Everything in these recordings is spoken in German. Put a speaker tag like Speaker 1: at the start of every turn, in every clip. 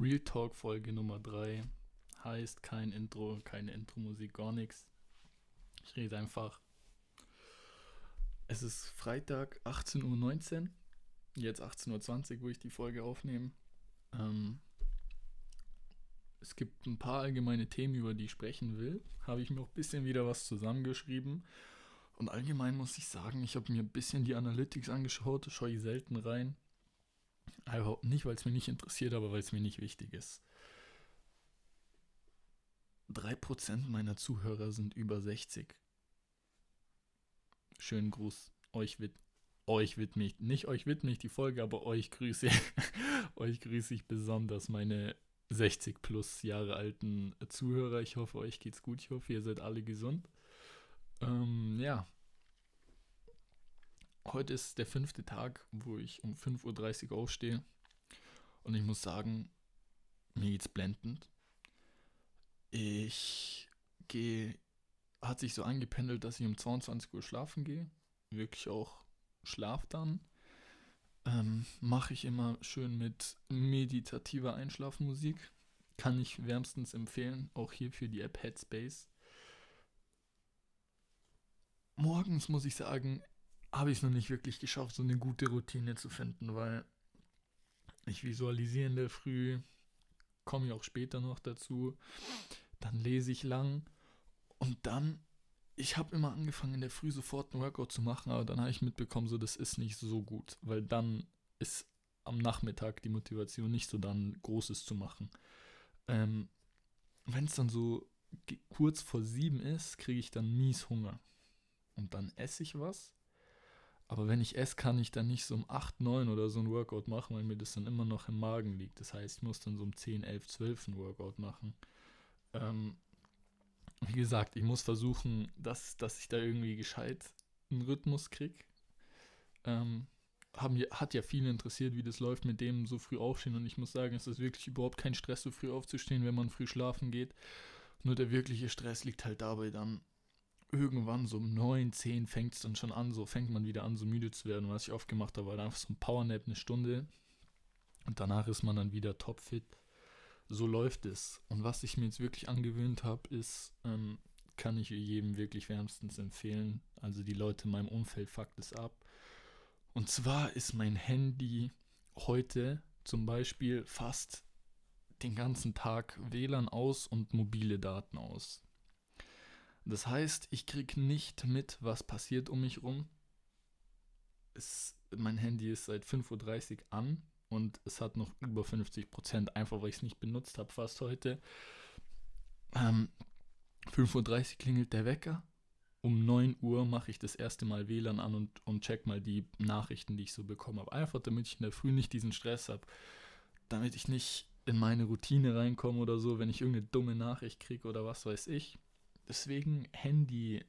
Speaker 1: Real Talk Folge Nummer 3 heißt kein Intro, keine Intro-Musik, gar nichts. Ich rede einfach. Es ist Freitag 18.19 Uhr, jetzt 18.20 Uhr, wo ich die Folge aufnehme. Ähm, es gibt ein paar allgemeine Themen, über die ich sprechen will. Habe ich mir auch ein bisschen wieder was zusammengeschrieben. Und allgemein muss ich sagen, ich habe mir ein bisschen die Analytics angeschaut, schaue ich selten rein. Aber nicht, weil es mir nicht interessiert, aber weil es mir nicht wichtig ist. 3% meiner Zuhörer sind über 60. Schönen Gruß. Euch wird euch widme ich, nicht euch widme ich die Folge, aber euch grüße euch grüße ich besonders meine 60 plus Jahre alten Zuhörer. Ich hoffe, euch geht's gut. Ich hoffe, ihr seid alle gesund. Ähm, ja. Heute ist der fünfte Tag, wo ich um 5.30 Uhr aufstehe. Und ich muss sagen, mir geht's blendend. Ich gehe, hat sich so eingependelt, dass ich um 22 Uhr schlafen gehe. Wirklich auch schlaf dann. Ähm, Mache ich immer schön mit meditativer Einschlafmusik. Kann ich wärmstens empfehlen, auch hier für die App Headspace. Morgens muss ich sagen, habe ich es noch nicht wirklich geschafft, so eine gute Routine zu finden, weil ich visualisiere in der Früh, komme ich auch später noch dazu, dann lese ich lang und dann, ich habe immer angefangen in der Früh sofort ein Workout zu machen, aber dann habe ich mitbekommen, so das ist nicht so gut, weil dann ist am Nachmittag die Motivation nicht so dann Großes zu machen. Ähm, Wenn es dann so kurz vor sieben ist, kriege ich dann mies Hunger. Und dann esse ich was aber wenn ich esse, kann ich dann nicht so um 8, 9 oder so ein Workout machen, weil mir das dann immer noch im Magen liegt. Das heißt, ich muss dann so um 10, 11, 12 ein Workout machen. Ähm, wie gesagt, ich muss versuchen, dass, dass ich da irgendwie gescheit einen Rhythmus kriege. Ähm, haben, hat ja viele interessiert, wie das läuft mit dem so früh aufstehen. Und ich muss sagen, es ist wirklich überhaupt kein Stress, so früh aufzustehen, wenn man früh schlafen geht. Nur der wirkliche Stress liegt halt dabei dann, irgendwann so um 9, 10 fängt es dann schon an, so fängt man wieder an, so müde zu werden. Was ich oft gemacht habe, war einfach so ein Powernap eine Stunde und danach ist man dann wieder topfit. So läuft es. Und was ich mir jetzt wirklich angewöhnt habe, ist, ähm, kann ich jedem wirklich wärmstens empfehlen. Also die Leute in meinem Umfeld fuckt es ab. Und zwar ist mein Handy heute zum Beispiel fast den ganzen Tag WLAN aus und mobile Daten aus. Das heißt, ich kriege nicht mit, was passiert um mich rum. Es, mein Handy ist seit 5.30 Uhr an und es hat noch über 50%, Prozent, einfach weil ich es nicht benutzt habe fast heute. Ähm, 5.30 Uhr klingelt der Wecker. Um 9 Uhr mache ich das erste Mal WLAN an und, und check mal die Nachrichten, die ich so bekomme habe. Einfach damit ich in der Früh nicht diesen Stress habe. Damit ich nicht in meine Routine reinkomme oder so, wenn ich irgendeine dumme Nachricht kriege oder was weiß ich. Deswegen Handy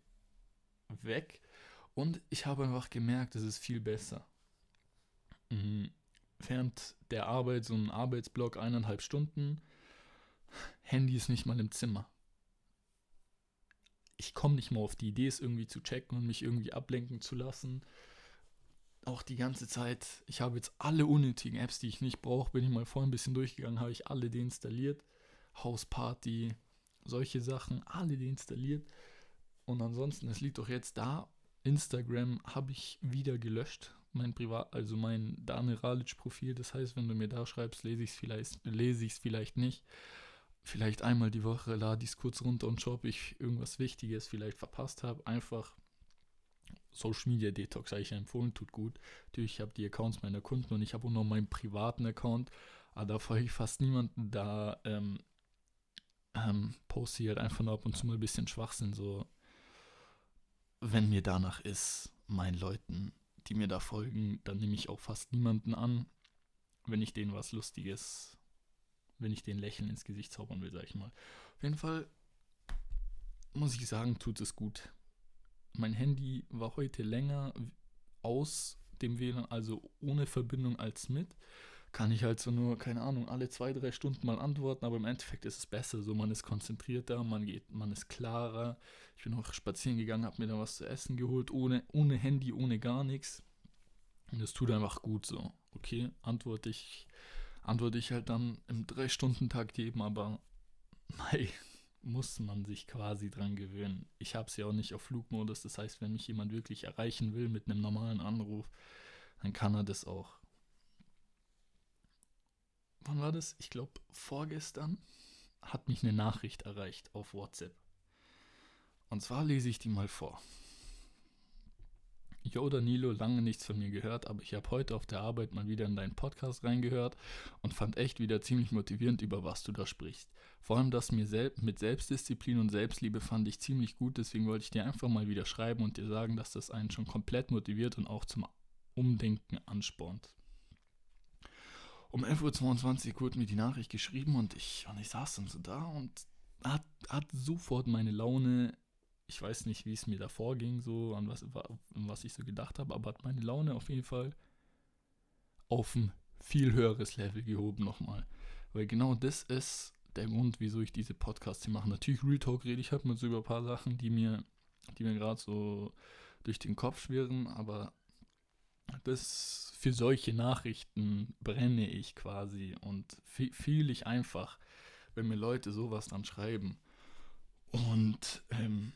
Speaker 1: weg. Und ich habe einfach gemerkt, es ist viel besser. Mhm. Während der Arbeit, so ein Arbeitsblock, eineinhalb Stunden, Handy ist nicht mal im Zimmer. Ich komme nicht mal auf die Idee, es irgendwie zu checken und mich irgendwie ablenken zu lassen. Auch die ganze Zeit, ich habe jetzt alle unnötigen Apps, die ich nicht brauche, bin ich mal vorhin ein bisschen durchgegangen, habe ich alle deinstalliert. Hausparty, solche Sachen, alle deinstalliert. Und ansonsten, es liegt doch jetzt da. Instagram habe ich wieder gelöscht. Mein Privat, also mein Dane Ralic Profil. Das heißt, wenn du mir da schreibst, lese ich es vielleicht, lese ich es vielleicht nicht. Vielleicht einmal die Woche lade ich es kurz runter und schaue, ob ich irgendwas Wichtiges vielleicht verpasst habe. Einfach Social Media Detox habe ich empfohlen, tut gut. Natürlich, ich habe die Accounts meiner Kunden und ich habe auch noch meinen privaten Account. Aber da folge ich fast niemanden. Da ähm, ähm, poste ich halt einfach nur ab und zu mal ein bisschen Schwachsinn, so wenn mir danach ist, meinen Leuten, die mir da folgen, dann nehme ich auch fast niemanden an, wenn ich denen was Lustiges, wenn ich denen Lächeln ins Gesicht zaubern will, sag ich mal. Auf jeden Fall muss ich sagen, tut es gut. Mein Handy war heute länger aus dem WLAN, also ohne Verbindung als mit kann ich halt so nur, keine Ahnung, alle zwei, drei Stunden mal antworten, aber im Endeffekt ist es besser. So, man ist konzentrierter, man geht, man ist klarer. Ich bin auch spazieren gegangen, habe mir da was zu essen geholt, ohne, ohne Handy, ohne gar nichts. Und es tut einfach gut so. Okay, antworte ich, antworte ich halt dann im 3-Stunden-Takt jedem, aber mei, muss man sich quasi dran gewöhnen. Ich habe es ja auch nicht auf Flugmodus, das heißt, wenn mich jemand wirklich erreichen will mit einem normalen Anruf, dann kann er das auch. Wann war das? Ich glaube, vorgestern hat mich eine Nachricht erreicht auf WhatsApp. Und zwar lese ich die mal vor. Jo Danilo, lange nichts von mir gehört, aber ich habe heute auf der Arbeit mal wieder in deinen Podcast reingehört und fand echt wieder ziemlich motivierend, über was du da sprichst. Vor allem das mir sel mit Selbstdisziplin und Selbstliebe fand ich ziemlich gut, deswegen wollte ich dir einfach mal wieder schreiben und dir sagen, dass das einen schon komplett motiviert und auch zum Umdenken anspornt. Um 11.22 Uhr wurde mir die Nachricht geschrieben und ich, und ich saß dann so da und hat, hat sofort meine Laune ich weiß nicht, wie es mir davor ging, so an was, was ich so gedacht habe, aber hat meine Laune auf jeden Fall auf ein viel höheres Level gehoben nochmal. Weil genau das ist der Grund, wieso ich diese Podcasts hier mache. Natürlich Real Talk rede ich halt mal so über ein paar Sachen, die mir, die mir gerade so durch den Kopf schwirren, aber das für solche Nachrichten brenne ich quasi und fühle ich einfach, wenn mir Leute sowas dann schreiben. Und ähm,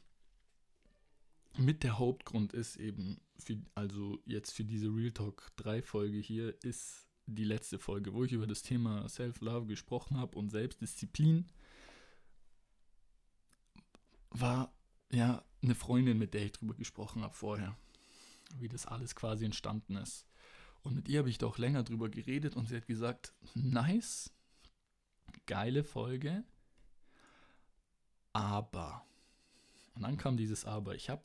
Speaker 1: mit der Hauptgrund ist eben, für, also jetzt für diese Real Talk 3 Folge hier, ist die letzte Folge, wo ich über das Thema Self-Love gesprochen habe und Selbstdisziplin. War ja eine Freundin, mit der ich drüber gesprochen habe vorher, wie das alles quasi entstanden ist. Und mit ihr habe ich doch länger drüber geredet und sie hat gesagt, nice, geile Folge, aber. Und dann kam dieses Aber. Ich habe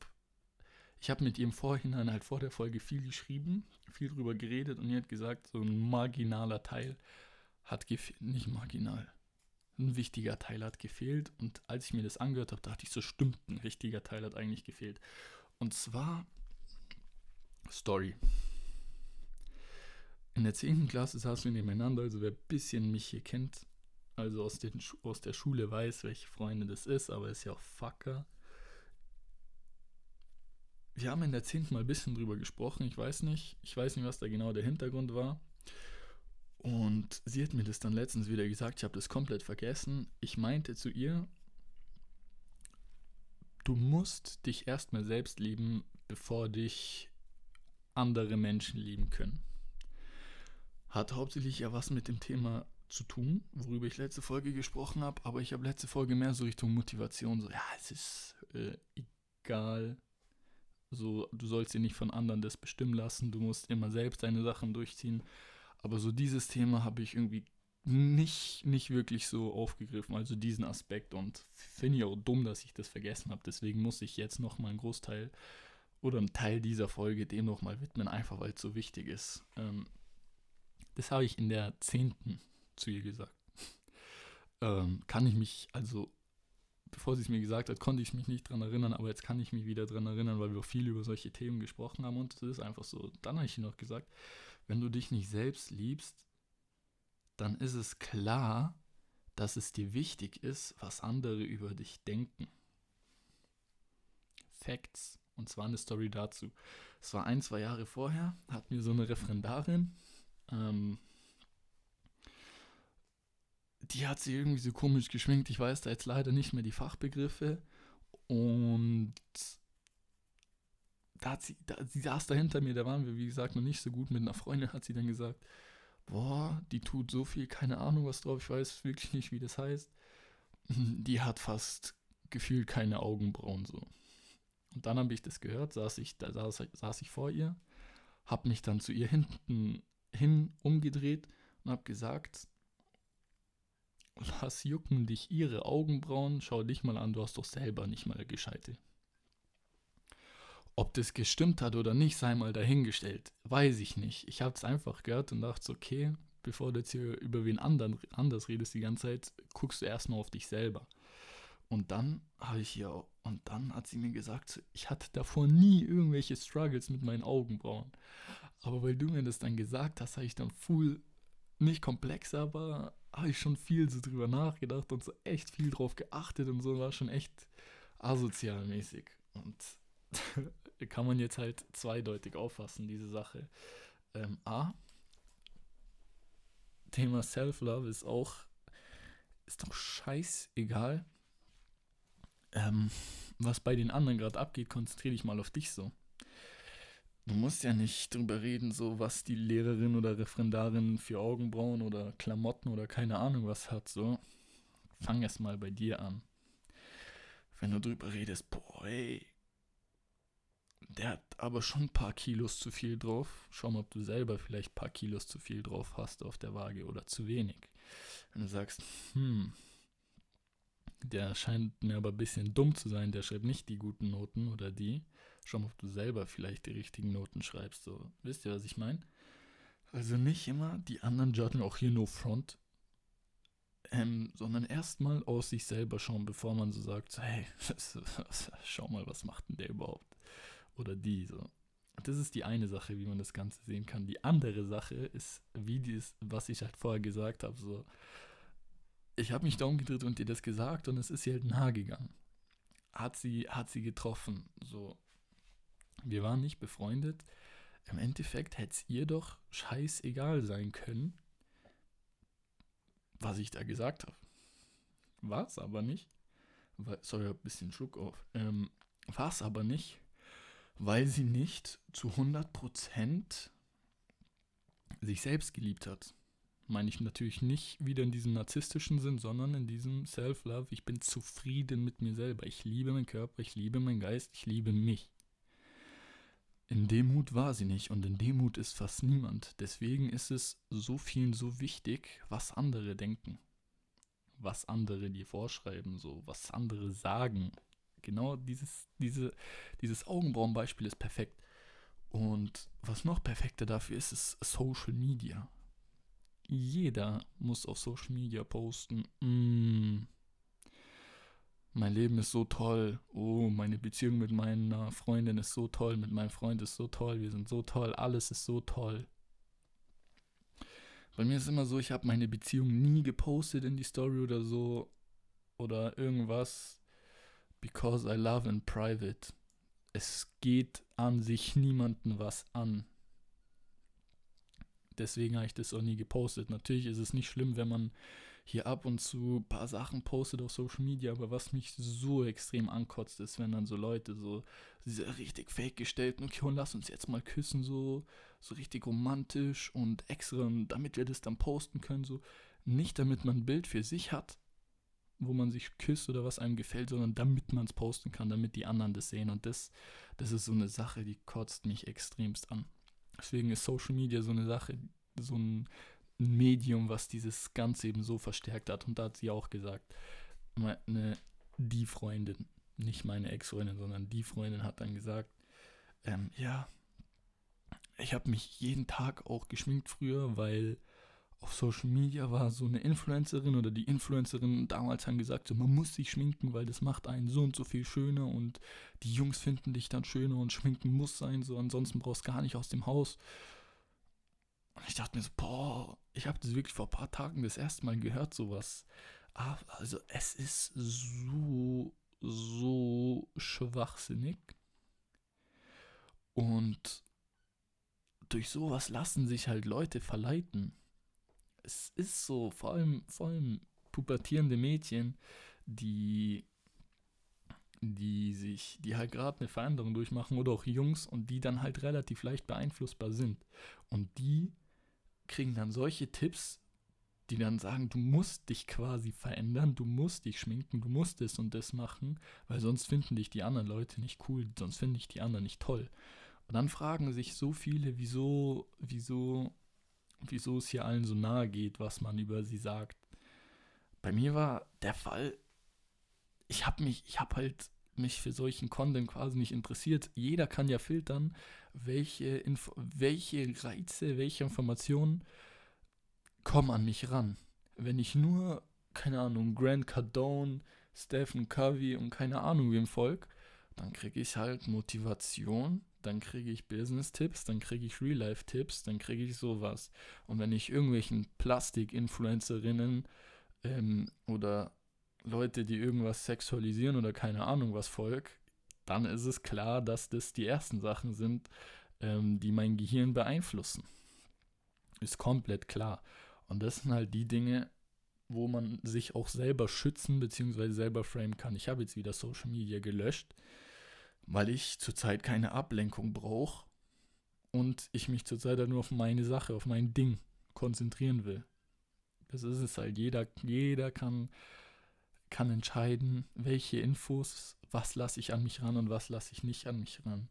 Speaker 1: ich habe mit ihr im Vorhinein halt vor der Folge viel geschrieben, viel drüber geredet und ihr hat gesagt, so ein marginaler Teil hat gefehlt, nicht marginal, ein wichtiger Teil hat gefehlt und als ich mir das angehört habe, dachte ich, so stimmt, ein wichtiger Teil hat eigentlich gefehlt. Und zwar Story. In der 10. Klasse saßen wir nebeneinander, also wer ein bisschen mich hier kennt, also aus, den, aus der Schule weiß, welche Freunde das ist, aber ist ja auch Fucker wir haben in der 10. mal ein bisschen drüber gesprochen. Ich weiß nicht, ich weiß nicht, was da genau der Hintergrund war. Und sie hat mir das dann letztens wieder gesagt, ich habe das komplett vergessen. Ich meinte zu ihr, du musst dich erstmal selbst lieben, bevor dich andere Menschen lieben können. Hat hauptsächlich ja was mit dem Thema zu tun, worüber ich letzte Folge gesprochen habe, aber ich habe letzte Folge mehr so Richtung Motivation, so ja, es ist äh, egal, so, du sollst dir nicht von anderen das bestimmen lassen, du musst immer selbst deine Sachen durchziehen. Aber so dieses Thema habe ich irgendwie nicht, nicht wirklich so aufgegriffen, also diesen Aspekt. Und finde ich auch dumm, dass ich das vergessen habe. Deswegen muss ich jetzt nochmal einen Großteil oder einen Teil dieser Folge dem nochmal widmen, einfach weil es so wichtig ist. Ähm, das habe ich in der zehnten zu ihr gesagt. ähm, kann ich mich also bevor sie es mir gesagt hat, konnte ich mich nicht dran erinnern, aber jetzt kann ich mich wieder dran erinnern, weil wir viel über solche Themen gesprochen haben und es ist einfach so. Dann habe ich noch gesagt, wenn du dich nicht selbst liebst, dann ist es klar, dass es dir wichtig ist, was andere über dich denken. Facts. Und zwar eine Story dazu. Es war ein, zwei Jahre vorher, hat mir so eine Referendarin, ähm, die hat sie irgendwie so komisch geschminkt. Ich weiß da jetzt leider nicht mehr die Fachbegriffe. Und da hat sie, da, sie saß da hinter mir, da waren wir, wie gesagt, noch nicht so gut. Mit einer Freundin hat sie dann gesagt, boah, die tut so viel, keine Ahnung was drauf, ich weiß wirklich nicht, wie das heißt. Die hat fast gefühlt keine Augenbrauen so. Und dann habe ich das gehört, saß ich, da saß, saß ich vor ihr, habe mich dann zu ihr hinten hin umgedreht und habe gesagt, was jucken dich ihre Augenbrauen? Schau dich mal an, du hast doch selber nicht mal gescheite. Ob das gestimmt hat oder nicht, sei mal dahingestellt. Weiß ich nicht. Ich habe es einfach gehört und dachte, okay, bevor du jetzt hier über wen anderen, anders redest die ganze Zeit, guckst du erstmal auf dich selber. Und dann habe ich hier, und dann hat sie mir gesagt, ich hatte davor nie irgendwelche Struggles mit meinen Augenbrauen. Aber weil du mir das dann gesagt hast, habe ich dann full, nicht komplex, aber habe ich schon viel so drüber nachgedacht und so echt viel drauf geachtet und so war schon echt asozialmäßig. Und kann man jetzt halt zweideutig auffassen, diese Sache. Ähm, A, Thema Self-Love ist auch, ist doch scheißegal, ähm, was bei den anderen gerade abgeht, konzentriere dich mal auf dich so. Du musst ja nicht drüber reden, so was die Lehrerin oder Referendarin für Augenbrauen oder Klamotten oder keine Ahnung was hat, so. Fang erst mal bei dir an. Wenn du drüber redest, boah, ey, der hat aber schon ein paar Kilos zu viel drauf. Schau mal, ob du selber vielleicht ein paar Kilos zu viel drauf hast auf der Waage oder zu wenig. Wenn du sagst, hm, der scheint mir aber ein bisschen dumm zu sein, der schreibt nicht die guten Noten oder die. Schau mal, ob du selber vielleicht die richtigen Noten schreibst. So, wisst ihr, was ich meine? Also nicht immer die anderen judgen, auch hier no front, ähm, sondern erstmal aus sich selber schauen, bevor man so sagt, hey, schau mal, was macht denn der überhaupt? Oder die, so. Das ist die eine Sache, wie man das Ganze sehen kann. Die andere Sache ist, wie dies, was ich halt vorher gesagt habe, so, ich habe mich da umgedreht und dir das gesagt und es ist ihr halt nahe gegangen. Hat sie, hat sie getroffen. So. Wir waren nicht befreundet. Im Endeffekt hätte es ihr doch scheißegal sein können, was ich da gesagt habe. War es aber nicht. Weil, sorry, ein bisschen Schluck auf. Ähm, War es aber nicht, weil sie nicht zu 100% sich selbst geliebt hat meine ich natürlich nicht wieder in diesem narzisstischen Sinn, sondern in diesem Self-Love. Ich bin zufrieden mit mir selber. Ich liebe meinen Körper, ich liebe meinen Geist, ich liebe mich. In Demut war sie nicht und in Demut ist fast niemand. Deswegen ist es so vielen so wichtig, was andere denken. Was andere dir vorschreiben, so, was andere sagen. Genau dieses, diese, dieses Augenbrauenbeispiel ist perfekt. Und was noch perfekter dafür ist, ist Social Media jeder muss auf Social Media posten. Mm, mein Leben ist so toll. Oh, meine Beziehung mit meiner Freundin ist so toll. Mit meinem Freund ist so toll. Wir sind so toll. Alles ist so toll. Bei mir ist immer so, ich habe meine Beziehung nie gepostet in die Story oder so. Oder irgendwas. Because I love in private. Es geht an sich niemanden was an deswegen habe ich das auch nie gepostet. Natürlich ist es nicht schlimm, wenn man hier ab und zu ein paar Sachen postet auf Social Media, aber was mich so extrem ankotzt, ist, wenn dann so Leute so diese richtig fake gestellten, okay, und lass uns jetzt mal küssen, so, so richtig romantisch und extra, damit wir das dann posten können, so. Nicht damit man ein Bild für sich hat, wo man sich küsst oder was einem gefällt, sondern damit man es posten kann, damit die anderen das sehen. Und das, das ist so eine Sache, die kotzt mich extremst an. Deswegen ist Social Media so eine Sache, so ein Medium, was dieses Ganze eben so verstärkt hat. Und da hat sie auch gesagt, meine, die Freundin, nicht meine Ex-Freundin, sondern die Freundin hat dann gesagt, ähm, ja, ich habe mich jeden Tag auch geschminkt früher, weil auf Social Media war so eine Influencerin oder die Influencerin damals haben gesagt, so, man muss sich schminken, weil das macht einen so und so viel schöner und die Jungs finden dich dann schöner und schminken muss sein, so ansonsten brauchst du gar nicht aus dem Haus. Und ich dachte mir so, boah, ich habe das wirklich vor ein paar Tagen das erste Mal gehört, sowas. also es ist so, so schwachsinnig. Und durch sowas lassen sich halt Leute verleiten es ist so, vor allem, vor allem pubertierende Mädchen, die, die sich, die halt gerade eine Veränderung durchmachen oder auch Jungs und die dann halt relativ leicht beeinflussbar sind. Und die kriegen dann solche Tipps, die dann sagen, du musst dich quasi verändern, du musst dich schminken, du musst das und das machen, weil sonst finden dich die anderen Leute nicht cool, sonst finde ich die anderen nicht toll. Und dann fragen sich so viele, wieso, wieso wieso es hier allen so nahe geht, was man über sie sagt. Bei mir war der Fall, ich habe mich, ich habe halt mich für solchen Content quasi nicht interessiert. Jeder kann ja filtern, welche, Info welche Reize, welche Informationen kommen an mich ran. Wenn ich nur, keine Ahnung, Grant Cardone, Stephen Covey und keine Ahnung wem folge, dann kriege ich halt Motivation dann kriege ich Business-Tipps, dann kriege ich Real-Life-Tipps, dann kriege ich sowas. Und wenn ich irgendwelchen Plastik-Influencerinnen ähm, oder Leute, die irgendwas sexualisieren oder keine Ahnung was folgt, dann ist es klar, dass das die ersten Sachen sind, ähm, die mein Gehirn beeinflussen. Ist komplett klar. Und das sind halt die Dinge, wo man sich auch selber schützen bzw. selber framen kann. Ich habe jetzt wieder Social Media gelöscht, weil ich zurzeit keine Ablenkung brauche und ich mich zurzeit nur auf meine Sache, auf mein Ding konzentrieren will. Das ist es halt. Jeder, jeder kann, kann entscheiden, welche Infos, was lasse ich an mich ran und was lasse ich nicht an mich ran.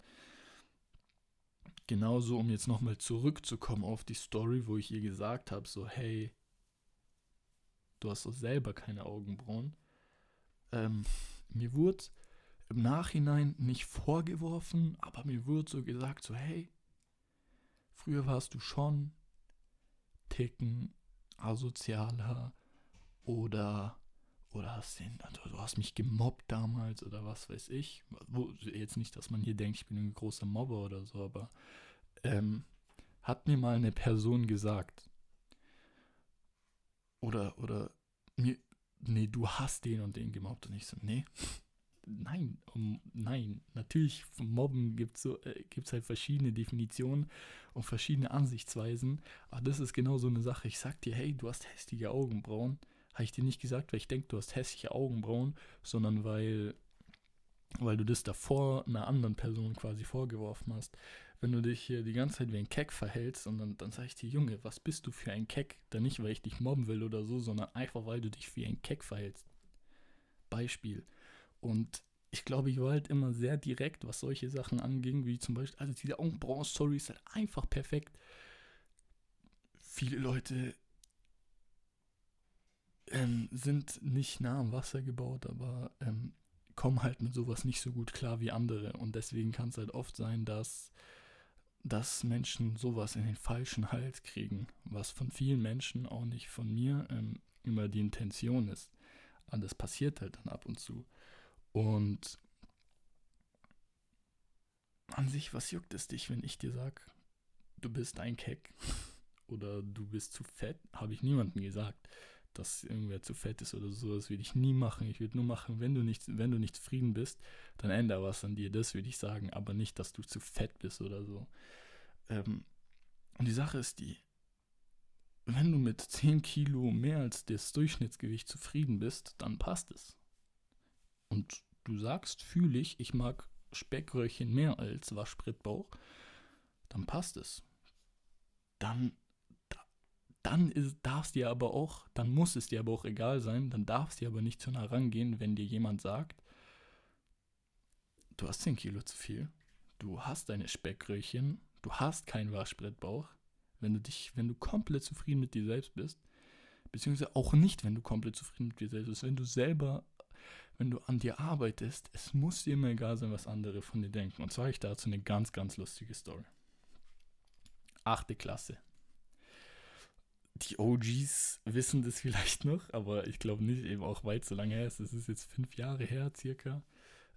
Speaker 1: Genauso, um jetzt nochmal zurückzukommen auf die Story, wo ich ihr gesagt habe, so, hey, du hast doch selber keine Augenbrauen. Ähm, mir wurde im Nachhinein nicht vorgeworfen, aber mir wurde so gesagt, so, hey, früher warst du schon Ticken asozialer oder oder hast den, also du hast mich gemobbt damals oder was weiß ich. Wo, jetzt nicht, dass man hier denkt, ich bin ein großer Mobber oder so, aber ähm, hat mir mal eine Person gesagt. Oder, oder, mir, nee, du hast den und den gemobbt. Und ich so, nee, nein, um, nein. Natürlich, vom Mobben gibt es so, äh, halt verschiedene Definitionen und verschiedene Ansichtsweisen. Aber das ist genau so eine Sache. Ich sag dir, hey, du hast hässliche Augenbrauen. Habe ich dir nicht gesagt, weil ich denke, du hast hässliche Augenbrauen, sondern weil, weil du das davor einer anderen Person quasi vorgeworfen hast. Wenn du dich hier die ganze Zeit wie ein Keck verhältst und dann, dann sage ich dir, Junge, was bist du für ein Keck? Dann nicht, weil ich dich mobben will oder so, sondern einfach, weil du dich wie ein Keck verhältst. Beispiel. Und ich glaube, ich war halt immer sehr direkt, was solche Sachen anging, wie zum Beispiel, also diese Augenbrauen-Story ist halt einfach perfekt. Viele Leute ähm, sind nicht nah am Wasser gebaut, aber ähm, kommen halt mit sowas nicht so gut klar wie andere. Und deswegen kann es halt oft sein, dass, dass Menschen sowas in den falschen Hals kriegen, was von vielen Menschen, auch nicht von mir, ähm, immer die Intention ist. Aber das passiert halt dann ab und zu. Und an sich, was juckt es dich, wenn ich dir sage, du bist ein Keck oder du bist zu fett? Habe ich niemandem gesagt dass irgendwer zu fett ist oder so. Das würde ich nie machen. Ich würde nur machen, wenn du nicht, wenn du nicht zufrieden bist, dann ändere was an dir. Das würde ich sagen, aber nicht, dass du zu fett bist oder so. Ähm, und die Sache ist die, wenn du mit 10 Kilo mehr als das Durchschnittsgewicht zufrieden bist, dann passt es. Und du sagst, fühle ich, ich mag Speckröllchen mehr als Waschbrettbauch, dann passt es. Dann dann darf es dir aber auch, dann muss es dir aber auch egal sein, dann darf es dir aber nicht zu nah rangehen, wenn dir jemand sagt, du hast 10 Kilo zu viel, du hast deine Speckröllchen, du hast keinen Waschbrettbauch, wenn du dich, wenn du komplett zufrieden mit dir selbst bist, beziehungsweise auch nicht, wenn du komplett zufrieden mit dir selbst bist, wenn du selber, wenn du an dir arbeitest, es muss dir immer egal sein, was andere von dir denken. Und zwar habe ich dazu eine ganz, ganz lustige Story. Achte Klasse die OGs wissen das vielleicht noch, aber ich glaube nicht, eben auch weit so lange her ist. Es ist jetzt fünf Jahre her circa.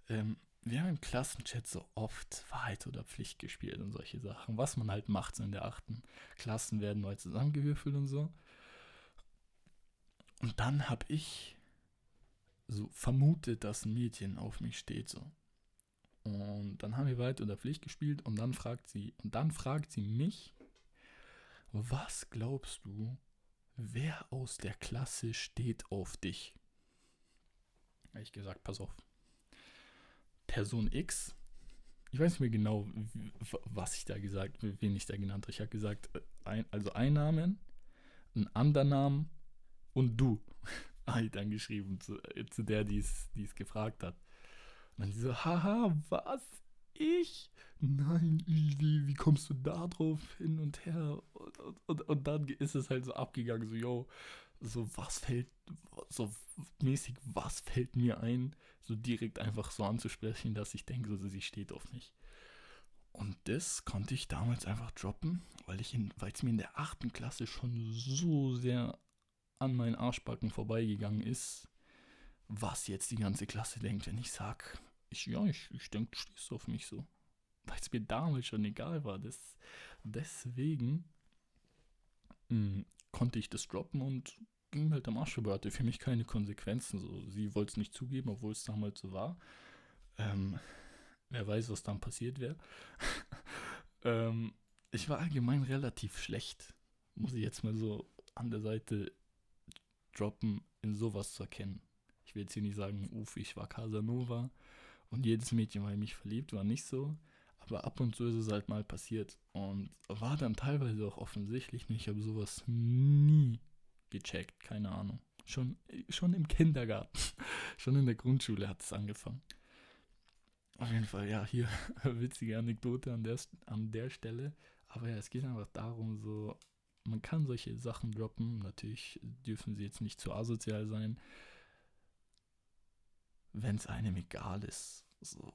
Speaker 1: Ähm, wir haben im Klassenchat so oft Wahrheit oder Pflicht gespielt und solche Sachen, was man halt macht so in der achten. Klassen werden neu zusammengewürfelt und so. Und dann habe ich so vermutet, dass ein Mädchen auf mich steht so. Und dann haben wir Wahrheit oder Pflicht gespielt und dann fragt sie und dann fragt sie mich, was glaubst du, wer aus der Klasse steht auf dich? Ich gesagt, pass auf. Person X, ich weiß nicht mehr genau, was ich da gesagt, wen ich da genannt habe. Ich habe gesagt, äh, ein, also ein Namen, ein Andernamen und du. Habe ich dann geschrieben zu, äh, zu der, die es gefragt hat. Und dann so, haha, was? Ich? nein, wie, wie kommst du da drauf hin und her? Und, und, und, dann ist es halt so abgegangen, so, yo, so was fällt, so mäßig, was fällt mir ein, so direkt einfach so anzusprechen, dass ich denke, so, sie steht auf mich. Und das konnte ich damals einfach droppen, weil ich weil es mir in der achten Klasse schon so sehr an meinen Arschbacken vorbeigegangen ist, was jetzt die ganze Klasse denkt, wenn ich sag, ich, ja, ich, ich denke, du stehst auf mich so weil es mir damals schon egal war. Das, deswegen mh, hm, konnte ich das droppen und ging halt am Arsch vorbei. Hatte für mich keine Konsequenzen. So. Sie wollte es nicht zugeben, obwohl es damals so war. Ähm, wer weiß, was dann passiert wäre. ähm, ich war allgemein relativ schlecht, muss ich jetzt mal so an der Seite droppen, in sowas zu erkennen. Ich will jetzt hier nicht sagen, uff, ich war Casanova und jedes Mädchen war in mich verliebt, war nicht so. Aber ab und zu ist es halt mal passiert und war dann teilweise auch offensichtlich. Ich habe sowas nie gecheckt, keine Ahnung. Schon, schon im Kindergarten, schon in der Grundschule hat es angefangen. Auf jeden Fall, ja, hier witzige Anekdote an der, an der Stelle. Aber ja, es geht einfach darum, so, man kann solche Sachen droppen. Natürlich dürfen sie jetzt nicht zu asozial sein, wenn es einem egal ist. So.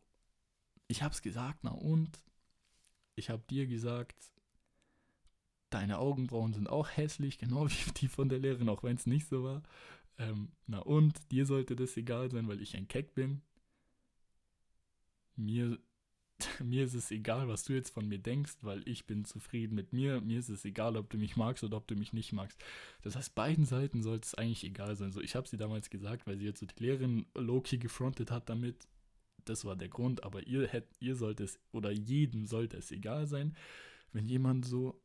Speaker 1: Ich hab's gesagt, na und? Ich hab dir gesagt, deine Augenbrauen sind auch hässlich, genau wie die von der Lehrerin, auch wenn es nicht so war. Ähm, na und, dir sollte das egal sein, weil ich ein Keck bin. Mir, mir ist es egal, was du jetzt von mir denkst, weil ich bin zufrieden mit mir. Mir ist es egal, ob du mich magst oder ob du mich nicht magst. Das heißt, beiden Seiten sollte es eigentlich egal sein. So, ich habe sie damals gesagt, weil sie jetzt so die Lehrerin Loki gefrontet hat damit. Das war der Grund, aber ihr hätt, ihr sollt es oder jedem sollte es egal sein, wenn jemand so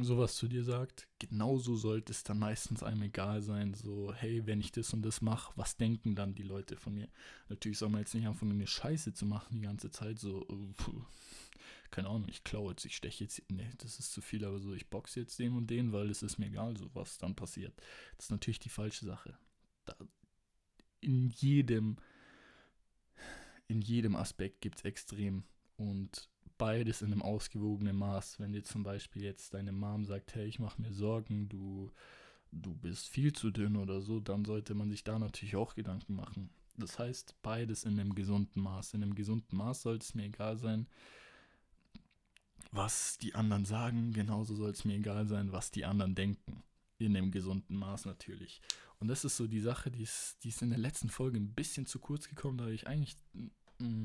Speaker 1: sowas zu dir sagt, genauso sollte es dann meistens einem egal sein, so, hey, wenn ich das und das mache, was denken dann die Leute von mir? Natürlich soll man jetzt nicht anfangen, eine Scheiße zu machen die ganze Zeit, so, pff, keine Ahnung, ich klaue jetzt, ich steche jetzt, nee, das ist zu viel, aber so, ich boxe jetzt den und den, weil es ist mir egal, so was dann passiert. Das ist natürlich die falsche Sache. Da, in jedem, in jedem Aspekt gibt es extrem und beides in einem ausgewogenen Maß. Wenn dir zum Beispiel jetzt deine Mom sagt, hey, ich mache mir Sorgen, du, du bist viel zu dünn oder so, dann sollte man sich da natürlich auch Gedanken machen. Das heißt, beides in einem gesunden Maß. In einem gesunden Maß sollte es mir egal sein, was die anderen sagen, genauso soll es mir egal sein, was die anderen denken. In einem gesunden Maß natürlich. Und das ist so die Sache, die ist, die ist in der letzten Folge ein bisschen zu kurz gekommen, da ich eigentlich mm,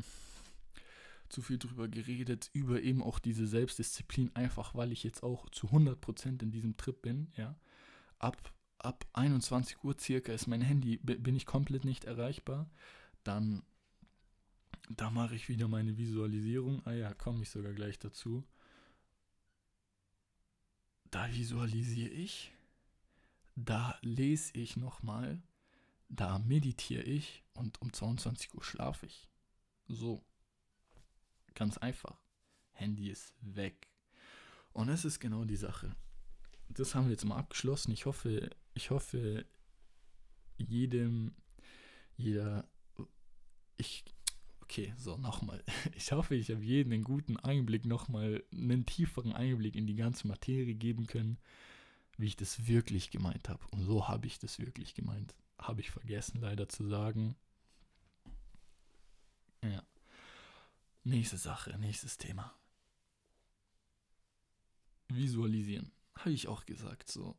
Speaker 1: zu viel drüber geredet, über eben auch diese Selbstdisziplin, einfach weil ich jetzt auch zu 100% in diesem Trip bin, ja. Ab, ab 21 Uhr circa ist mein Handy, bin ich komplett nicht erreichbar. Dann, da mache ich wieder meine Visualisierung. Ah ja, komme ich sogar gleich dazu. Da visualisiere ich, da lese ich nochmal, da meditiere ich und um 22 Uhr schlafe ich. So. Ganz einfach. Handy ist weg. Und das ist genau die Sache. Das haben wir jetzt mal abgeschlossen. Ich hoffe, ich hoffe, jedem, jeder, ich, okay, so nochmal. Ich hoffe, ich habe jedem einen guten Einblick, nochmal einen tieferen Einblick in die ganze Materie geben können, wie ich das wirklich gemeint habe. Und so habe ich das wirklich gemeint. Habe ich vergessen leider zu sagen. Ja. Nächste Sache, nächstes Thema. Visualisieren. Habe ich auch gesagt, so.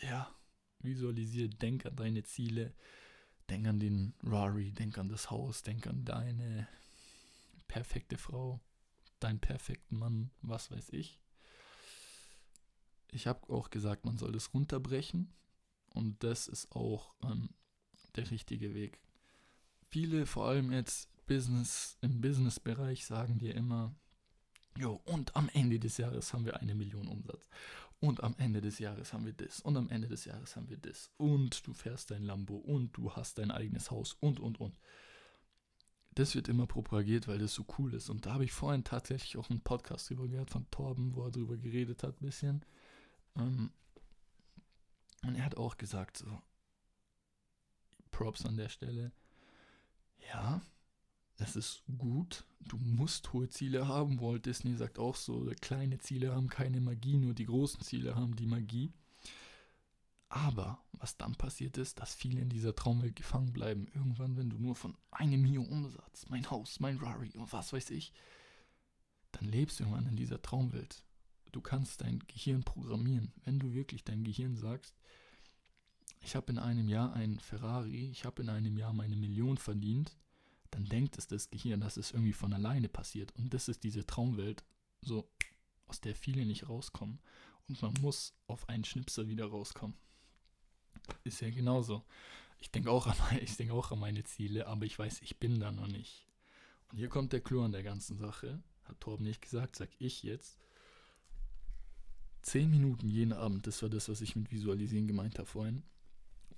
Speaker 1: Ja, visualisiere, denk an deine Ziele, denk an den Rari, denk an das Haus, denk an deine perfekte Frau, deinen perfekten Mann, was weiß ich. Ich habe auch gesagt, man soll das runterbrechen und das ist auch ähm, der richtige Weg. Viele, vor allem jetzt Business, im Business-Bereich sagen dir immer, jo, und am Ende des Jahres haben wir eine Million Umsatz. Und am Ende des Jahres haben wir das. Und am Ende des Jahres haben wir das. Und du fährst dein Lambo und du hast dein eigenes Haus und, und, und. Das wird immer propagiert, weil das so cool ist. Und da habe ich vorhin tatsächlich auch einen Podcast drüber gehört von Torben, wo er drüber geredet hat, ein bisschen. Ähm, und er hat auch gesagt, so, Props an der Stelle. Ja, es ist gut, du musst hohe Ziele haben. Walt Disney sagt auch so, kleine Ziele haben keine Magie, nur die großen Ziele haben die Magie. Aber was dann passiert ist, dass viele in dieser Traumwelt gefangen bleiben. Irgendwann, wenn du nur von einem Million Umsatz, mein Haus, mein Rari und was weiß ich, dann lebst du irgendwann in dieser Traumwelt. Du kannst dein Gehirn programmieren. Wenn du wirklich dein Gehirn sagst, ich habe in einem Jahr einen Ferrari, ich habe in einem Jahr meine Million verdient, dann denkt es das Gehirn, dass es irgendwie von alleine passiert. Und das ist diese Traumwelt, so aus der viele nicht rauskommen. Und man muss auf einen Schnipsel wieder rauskommen. Ist ja genauso. Ich denke auch, an meine, denk auch an meine Ziele, aber ich weiß, ich bin da noch nicht. Und hier kommt der Clou an der ganzen Sache. Hat Torben nicht gesagt, sag ich jetzt. 10 Minuten jeden Abend, das war das, was ich mit Visualisieren gemeint habe vorhin,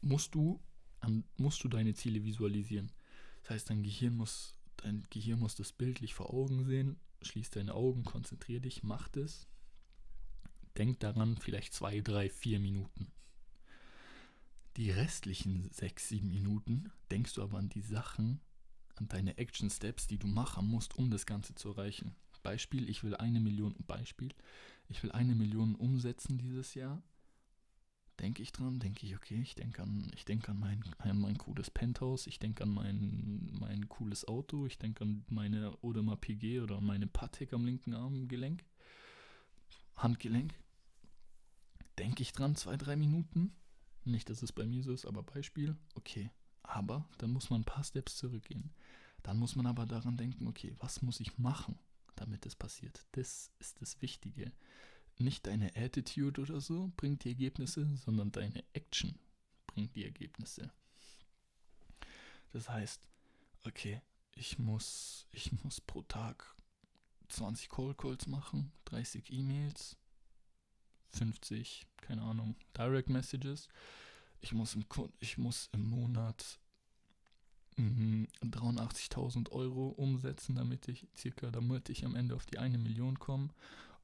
Speaker 1: musst du, musst du deine Ziele visualisieren. Das heißt, dein Gehirn muss, dein Gehirn muss das bildlich vor Augen sehen. Schließ deine Augen, konzentrier dich, mach das. Denk daran, vielleicht zwei, drei, vier Minuten. Die restlichen sechs, sieben Minuten denkst du aber an die Sachen, an deine Action Steps, die du machen musst, um das Ganze zu erreichen. Beispiel, ich will eine Million, Beispiel, ich will eine Million umsetzen dieses Jahr. Denke ich dran, denke ich, okay, ich denke an, ich denke an mein, an mein cooles Penthouse, ich denke an mein, mein cooles Auto, ich denke an meine Odema PG oder meine Patek am linken Armgelenk, Handgelenk. Denke ich dran, zwei, drei Minuten. Nicht, dass es bei mir so ist, aber Beispiel, okay. Aber dann muss man ein paar Steps zurückgehen. Dann muss man aber daran denken, okay, was muss ich machen, damit es passiert? Das ist das Wichtige. Nicht deine Attitude oder so bringt die Ergebnisse, sondern deine Action bringt die Ergebnisse. Das heißt, okay, ich muss, ich muss pro Tag 20 Call Calls machen, 30 E-Mails, 50, keine Ahnung, Direct Messages. Ich muss im, ich muss im Monat 83.000 mhm, Euro umsetzen, damit ich circa, damit ich am Ende auf die eine Million komme.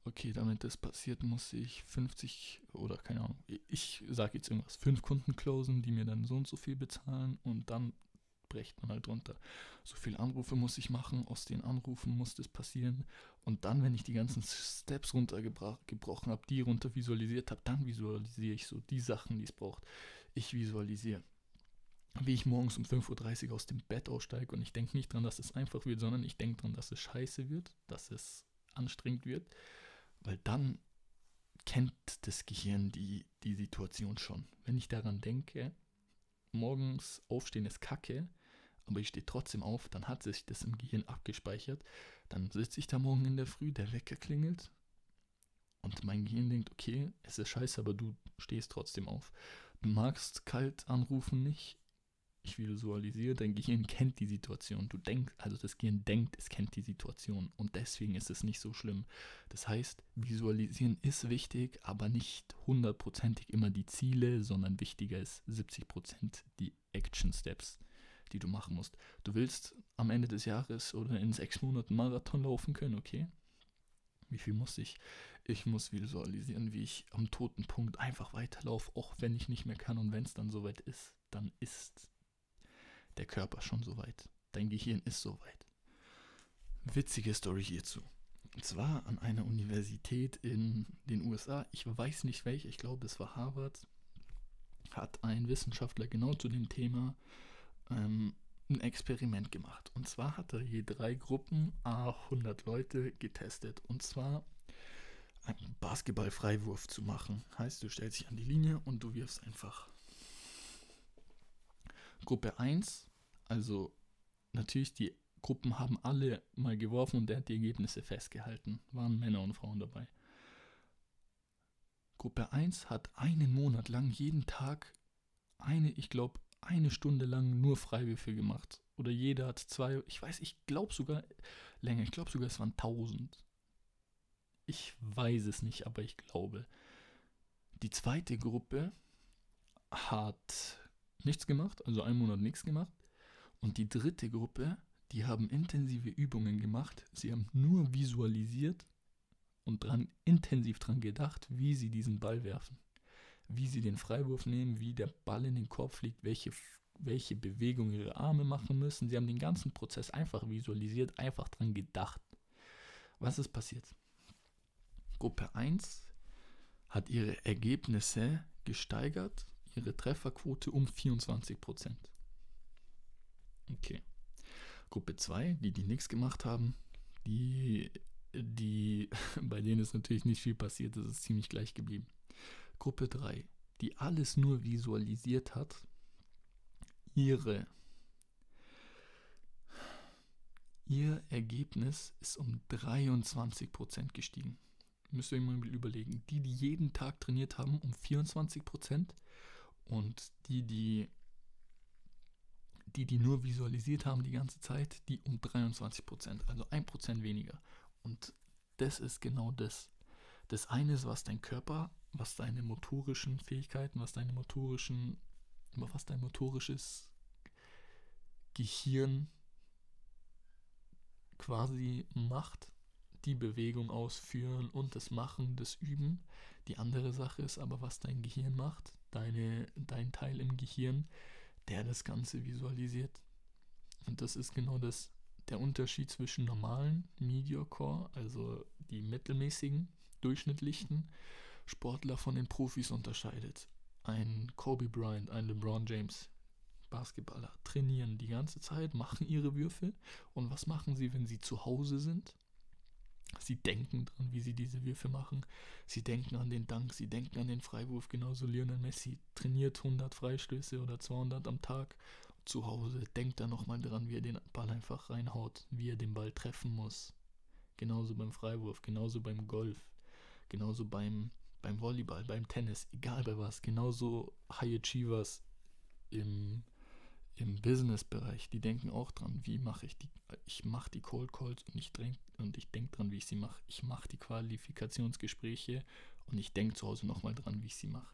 Speaker 1: Okay, damit das passiert, muss ich 50 oder keine Ahnung, ich sage jetzt irgendwas, fünf Kunden closen, die mir dann so und so viel bezahlen und dann brecht man halt runter. So viele Anrufe muss ich machen, aus den Anrufen muss das passieren. Und dann, wenn ich die ganzen Steps runtergebrochen habe, die runter visualisiert habe, dann visualisiere ich so die Sachen, die es braucht. Ich visualisiere, wie ich morgens um 5.30 Uhr aus dem Bett aussteige und ich denke nicht dran, dass es einfach wird, sondern ich denke dran, dass es scheiße wird, dass es anstrengend wird, weil dann kennt das Gehirn die, die Situation schon. Wenn ich daran denke, morgens aufstehen ist kacke, aber ich stehe trotzdem auf, dann hat sich das im Gehirn abgespeichert. Dann sitze ich da morgen in der Früh, der Wecker klingelt und mein Gehirn denkt, okay, es ist scheiße, aber du stehst trotzdem auf. Du magst kalt anrufen nicht. Ich visualisiere, dein Gehirn kennt die Situation. Du denkst, also das Gehirn denkt, es kennt die Situation und deswegen ist es nicht so schlimm. Das heißt, visualisieren ist wichtig, aber nicht hundertprozentig immer die Ziele, sondern wichtiger ist 70% die Action Steps die du machen musst. Du willst am Ende des Jahres oder in sechs Monaten Marathon laufen können, okay? Wie viel muss ich? Ich muss visualisieren, wie ich am toten Punkt einfach weiterlaufe, auch wenn ich nicht mehr kann. Und wenn es dann soweit ist, dann ist der Körper schon soweit. Dein Gehirn ist soweit. Witzige Story hierzu. Und zwar an einer Universität in den USA, ich weiß nicht welche, ich glaube es war Harvard, hat ein Wissenschaftler genau zu dem Thema ähm, ein Experiment gemacht. Und zwar hat er je drei Gruppen, a 100 Leute getestet. Und zwar einen Basketballfreiwurf zu machen. Heißt, du stellst dich an die Linie und du wirfst einfach. Gruppe 1, also natürlich die Gruppen haben alle mal geworfen und der hat die Ergebnisse festgehalten. Waren Männer und Frauen dabei. Gruppe 1 hat einen Monat lang jeden Tag eine, ich glaube, eine Stunde lang nur Freiwürfe gemacht. Oder jeder hat zwei, ich weiß, ich glaube sogar länger, ich glaube sogar es waren 1000. Ich weiß es nicht, aber ich glaube. Die zweite Gruppe hat nichts gemacht, also einen Monat nichts gemacht. Und die dritte Gruppe, die haben intensive Übungen gemacht. Sie haben nur visualisiert und dran, intensiv dran gedacht, wie sie diesen Ball werfen wie sie den Freiwurf nehmen, wie der Ball in den Korb fliegt, welche, welche Bewegung ihre Arme machen müssen. Sie haben den ganzen Prozess einfach visualisiert, einfach dran gedacht. Was ist passiert? Gruppe 1 hat ihre Ergebnisse gesteigert, ihre Trefferquote um 24%. Okay. Gruppe 2, die die nichts gemacht haben, die, die, bei denen ist natürlich nicht viel passiert, das ist ziemlich gleich geblieben. Gruppe 3, die alles nur visualisiert hat, ihre Ihr Ergebnis ist um 23% gestiegen. Müsst ihr euch mal überlegen. Die, die jeden Tag trainiert haben, um 24% und die, die, die, die nur visualisiert haben die ganze Zeit, die um 23%, also 1% weniger. Und das ist genau das. Das eine ist, was dein Körper, was deine motorischen Fähigkeiten, was deine motorischen, was dein motorisches Gehirn quasi macht, die Bewegung ausführen und das Machen, das Üben. Die andere Sache ist aber, was dein Gehirn macht, deine, dein Teil im Gehirn, der das Ganze visualisiert. Und das ist genau das, der Unterschied zwischen normalen Mediocre, also die mittelmäßigen, durchschnittlichen Sportler von den Profis unterscheidet. Ein Kobe Bryant, ein LeBron James, Basketballer, trainieren die ganze Zeit, machen ihre Würfe. Und was machen sie, wenn sie zu Hause sind? Sie denken dran, wie sie diese Würfe machen. Sie denken an den Dank, sie denken an den Freiwurf. Genauso Lionel Messi trainiert 100 Freistöße oder 200 am Tag zu Hause. Denkt da nochmal dran, wie er den Ball einfach reinhaut, wie er den Ball treffen muss. Genauso beim Freiwurf, genauso beim Golf, genauso beim, beim Volleyball, beim Tennis, egal bei was. Genauso High Achievers im im Business-Bereich, die denken auch dran, wie mache ich die, ich mache die Cold Calls und ich, ich denke dran, wie ich sie mache. Ich mache die Qualifikationsgespräche und ich denke zu Hause nochmal dran, wie ich sie mache.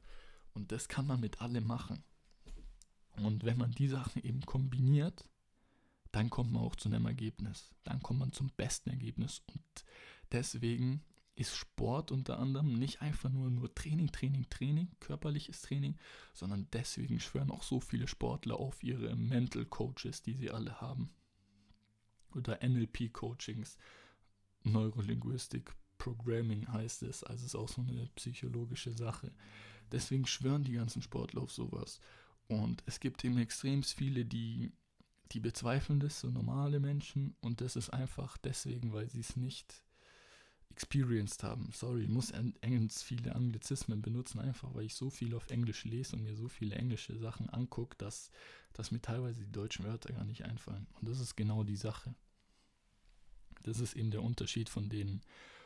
Speaker 1: Und das kann man mit allem machen. Und wenn man die Sachen eben kombiniert, dann kommt man auch zu einem Ergebnis. Dann kommt man zum besten Ergebnis. Und deswegen ist Sport unter anderem nicht einfach nur, nur Training, Training, Training, körperliches Training, sondern deswegen schwören auch so viele Sportler auf ihre Mental Coaches, die sie alle haben. Oder NLP Coachings, Neurolinguistik Programming heißt es, also ist auch so eine psychologische Sache. Deswegen schwören die ganzen Sportler auf sowas. Und es gibt eben extrem viele, die, die bezweifeln das, so normale Menschen. Und das ist einfach deswegen, weil sie es nicht experienced haben. Sorry, ich muss ganz viele Anglizismen benutzen, einfach weil ich so viel auf Englisch lese und mir so viele englische Sachen angucke, dass, dass mir teilweise die deutschen Wörter gar nicht einfallen. Und das ist genau die Sache. Das ist eben der Unterschied von den,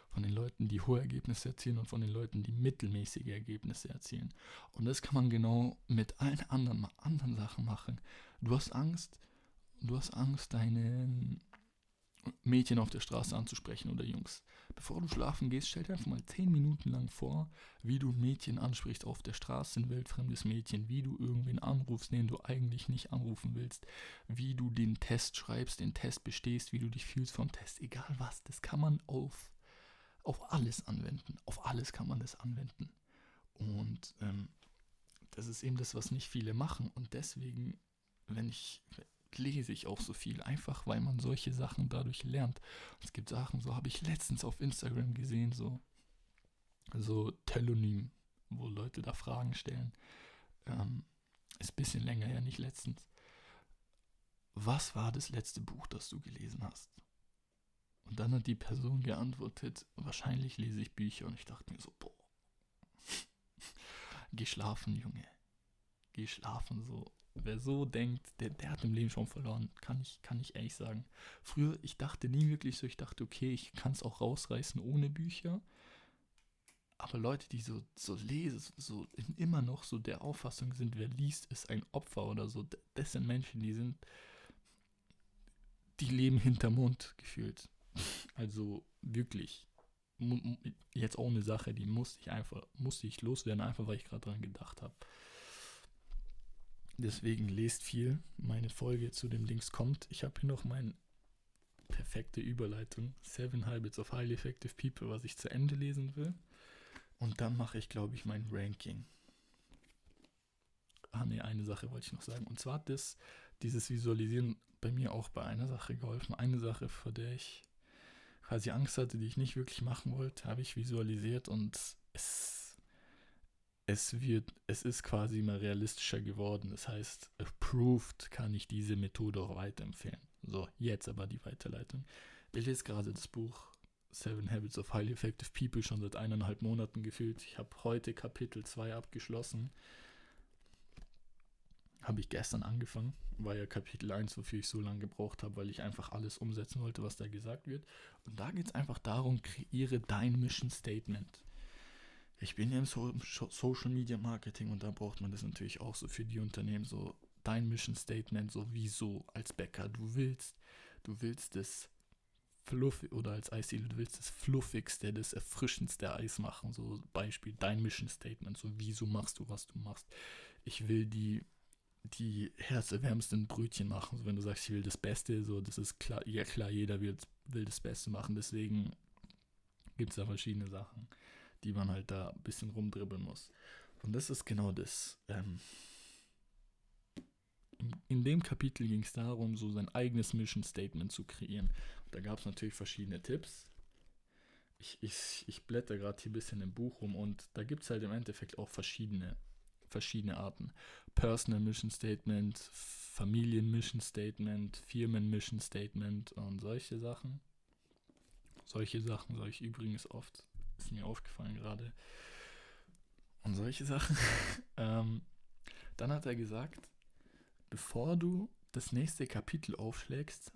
Speaker 1: von den Leuten, die hohe Ergebnisse erzielen und von den Leuten, die mittelmäßige Ergebnisse erzielen. Und das kann man genau mit allen anderen, anderen Sachen machen. Du hast Angst, du hast Angst, deinen Mädchen auf der Straße anzusprechen oder Jungs. Bevor du schlafen gehst, stell dir einfach mal 10 Minuten lang vor, wie du ein Mädchen ansprichst auf der Straße, ein wildfremdes Mädchen, wie du irgendwen anrufst, den du eigentlich nicht anrufen willst, wie du den Test schreibst, den Test bestehst, wie du dich fühlst vom Test, egal was, das kann man auf, auf alles anwenden. Auf alles kann man das anwenden. Und ähm, das ist eben das, was nicht viele machen. Und deswegen, wenn ich, lese ich auch so viel, einfach weil man solche Sachen dadurch lernt. Es gibt Sachen, so habe ich letztens auf Instagram gesehen, so, so Telonym, wo Leute da Fragen stellen. Ähm, ist ein bisschen länger her, nicht letztens. Was war das letzte Buch, das du gelesen hast? Und dann hat die Person geantwortet, wahrscheinlich lese ich Bücher. Und ich dachte mir so, boah, geh schlafen, Junge. Geh schlafen, so wer so denkt, der, der hat im Leben schon verloren, kann ich, kann ich ehrlich sagen. Früher, ich dachte nie wirklich so, ich dachte, okay, ich kann es auch rausreißen ohne Bücher. Aber Leute, die so, so lesen, so immer noch so der Auffassung sind, wer liest, ist ein Opfer oder so, das sind Menschen, die sind, die leben hinter Mond gefühlt. Also wirklich. Jetzt auch eine Sache, die musste ich einfach, musste ich loswerden, einfach weil ich gerade dran gedacht habe. Deswegen lest viel. Meine Folge zu dem Dings kommt. Ich habe hier noch meine perfekte Überleitung. Seven Habits of Highly Effective People, was ich zu Ende lesen will. Und dann mache ich, glaube ich, mein Ranking. Ah ne, eine Sache wollte ich noch sagen. Und zwar hat das, dieses Visualisieren bei mir auch bei einer Sache geholfen. Eine Sache, vor der ich quasi Angst hatte, die ich nicht wirklich machen wollte, habe ich visualisiert und es es wird, es ist quasi mal realistischer geworden. Das heißt, approved kann ich diese Methode auch weiterempfehlen. So, jetzt aber die Weiterleitung. Ich lese gerade das Buch Seven Habits of Highly Effective People schon seit eineinhalb Monaten gefühlt. Ich habe heute Kapitel 2 abgeschlossen. Habe ich gestern angefangen. War ja Kapitel 1, wofür ich so lange gebraucht habe, weil ich einfach alles umsetzen wollte, was da gesagt wird. Und da geht es einfach darum, kreiere dein Mission Statement ich bin ja im so Social Media Marketing und da braucht man das natürlich auch so für die Unternehmen, so dein Mission Statement, so wieso als Bäcker du willst. Du willst das fluffig oder als Eisdiele, du willst das fluffigste, das erfrischendste Eis machen. So Beispiel dein Mission Statement, so wieso machst du, was du machst. Ich will die, die herzerwärmsten Brötchen machen. So wenn du sagst, ich will das Beste, so das ist klar, ja klar, jeder will, will das Beste machen. Deswegen gibt es da verschiedene Sachen, die man halt da ein bisschen rumdribbeln muss. Und das ist genau das. Ähm, in dem Kapitel ging es darum, so sein eigenes Mission Statement zu kreieren. Da gab es natürlich verschiedene Tipps. Ich, ich, ich blätter gerade hier ein bisschen im Buch rum und da gibt es halt im Endeffekt auch verschiedene, verschiedene Arten. Personal Mission Statement, Familien Mission Statement, Firmen Mission Statement und solche Sachen. Solche Sachen soll ich übrigens oft, ist mir aufgefallen gerade. Und solche Sachen. ähm, dann hat er gesagt, bevor du das nächste Kapitel aufschlägst,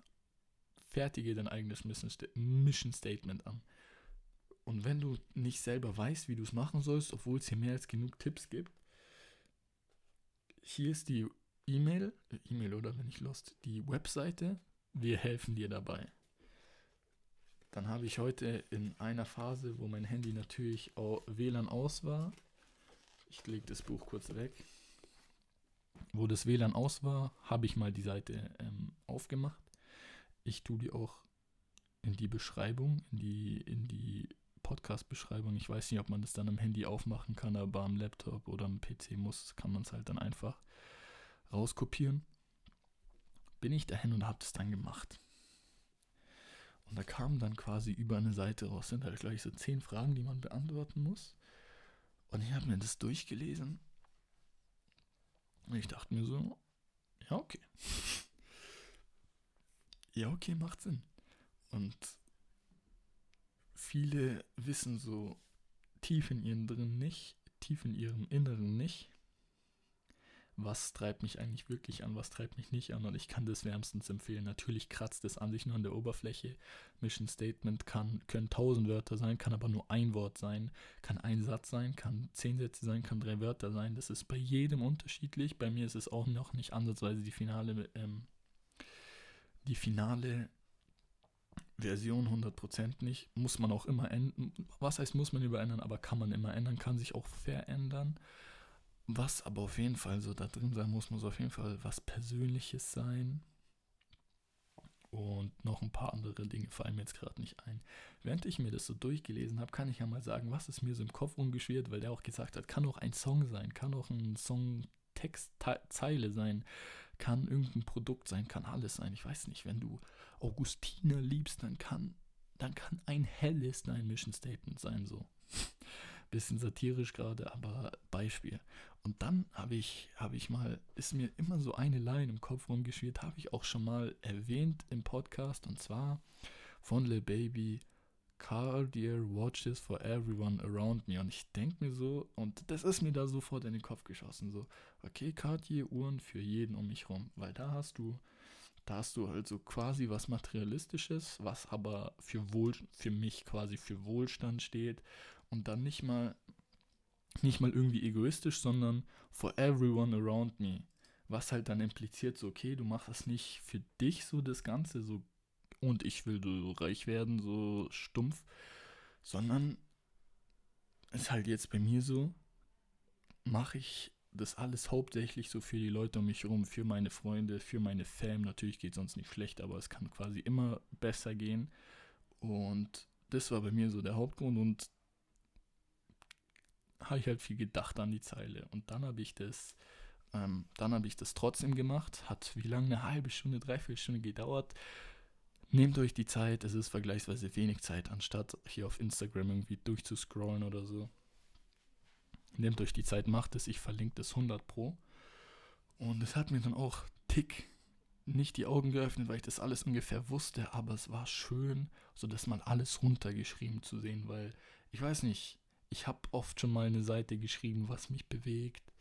Speaker 1: fertige dein eigenes Mission Statement an. Und wenn du nicht selber weißt, wie du es machen sollst, obwohl es hier mehr als genug Tipps gibt, hier ist die E-Mail, äh, E-Mail oder wenn ich lost, die Webseite. Wir helfen dir dabei. Dann habe ich heute in einer Phase, wo mein Handy natürlich auch WLAN aus war. Ich lege das Buch kurz weg wo das WLAN aus war, habe ich mal die Seite ähm, aufgemacht. Ich tue die auch in die Beschreibung, in die, in die Podcast-Beschreibung. Ich weiß nicht, ob man das dann am Handy aufmachen kann, aber am Laptop oder am PC muss, kann man es halt dann einfach rauskopieren. Bin ich dahin und habe das dann gemacht. Und da kam dann quasi über eine Seite raus, sind halt gleich so zehn Fragen, die man beantworten muss. Und ich habe mir das durchgelesen und ich dachte mir so, ja, okay. ja, okay, macht Sinn. Und viele wissen so tief in ihren drin nicht, tief in ihrem Inneren nicht, was treibt mich eigentlich wirklich an, was treibt mich nicht an und ich kann das wärmstens empfehlen. Natürlich kratzt es an sich nur an der Oberfläche. Mission Statement kann, können tausend Wörter sein, kann aber nur ein Wort sein, kann ein Satz sein, kann zehn Sätze sein, kann drei Wörter sein. Das ist bei jedem unterschiedlich. Bei mir ist es auch noch nicht ansatzweise die finale, ähm, die finale Version 100% nicht. Muss man auch immer ändern. Was heißt, muss man überändern, aber kann man immer ändern, kann sich auch verändern. Was aber auf jeden Fall so da drin sein muss, muss auf jeden Fall was Persönliches sein. Und noch ein paar andere Dinge fallen mir jetzt gerade nicht ein. Während ich mir das so durchgelesen habe, kann ich ja mal sagen, was ist mir so im Kopf umgeschwirrt, weil der auch gesagt hat, kann auch ein Song sein, kann auch ein Songtextzeile sein, kann irgendein Produkt sein, kann alles sein. Ich weiß nicht, wenn du Augustiner liebst, dann kann, dann kann ein helles dein Mission Statement sein, so. Bisschen satirisch gerade, aber Beispiel. Und dann habe ich, habe ich mal, ist mir immer so eine Line im Kopf rumgeschwirrt, habe ich auch schon mal erwähnt im Podcast und zwar von Lil Baby, Cartier Watches for Everyone Around Me. Und ich denke mir so, und das ist mir da sofort in den Kopf geschossen, so, okay, Cartier Uhren für jeden um mich rum, weil da hast du, da hast du also quasi was Materialistisches, was aber für Wohl, für mich quasi für Wohlstand steht und dann nicht mal nicht mal irgendwie egoistisch, sondern for everyone around me. Was halt dann impliziert, so, okay, du machst das nicht für dich so das Ganze, so, und ich will so reich werden, so stumpf, sondern ist halt jetzt bei mir so, mache ich das alles hauptsächlich so für die Leute um mich herum, für meine Freunde, für meine Fam. Natürlich geht es sonst nicht schlecht, aber es kann quasi immer besser gehen. Und das war bei mir so der Hauptgrund und habe ich halt viel gedacht an die Zeile. Und dann habe ich das, ähm, dann habe ich das trotzdem gemacht. Hat wie lange eine halbe Stunde, dreiviertel Stunde gedauert. Nehmt euch die Zeit, es ist vergleichsweise wenig Zeit, anstatt hier auf Instagram irgendwie durchzuscrollen oder so. Nehmt euch die Zeit, macht es, ich verlinke das 100 Pro. Und es hat mir dann auch tick nicht die Augen geöffnet, weil ich das alles ungefähr wusste, aber es war schön, so dass man alles runtergeschrieben zu sehen, weil ich weiß nicht, ich habe oft schon mal eine Seite geschrieben, was mich bewegt.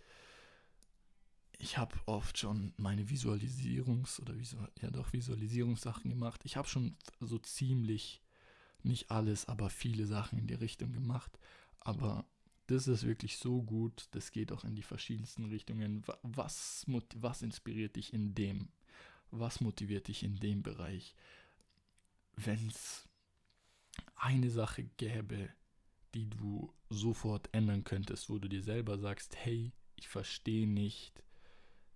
Speaker 1: Ich habe oft schon meine Visualisierungs- oder Visual ja doch Visualisierungssachen gemacht. Ich habe schon so ziemlich, nicht alles, aber viele Sachen in die Richtung gemacht. Aber das ist wirklich so gut. Das geht auch in die verschiedensten Richtungen. Was, was inspiriert dich in dem? Was motiviert dich in dem Bereich? wenn es eine Sache gäbe, die du sofort ändern könntest, wo du dir selber sagst, hey, ich verstehe nicht,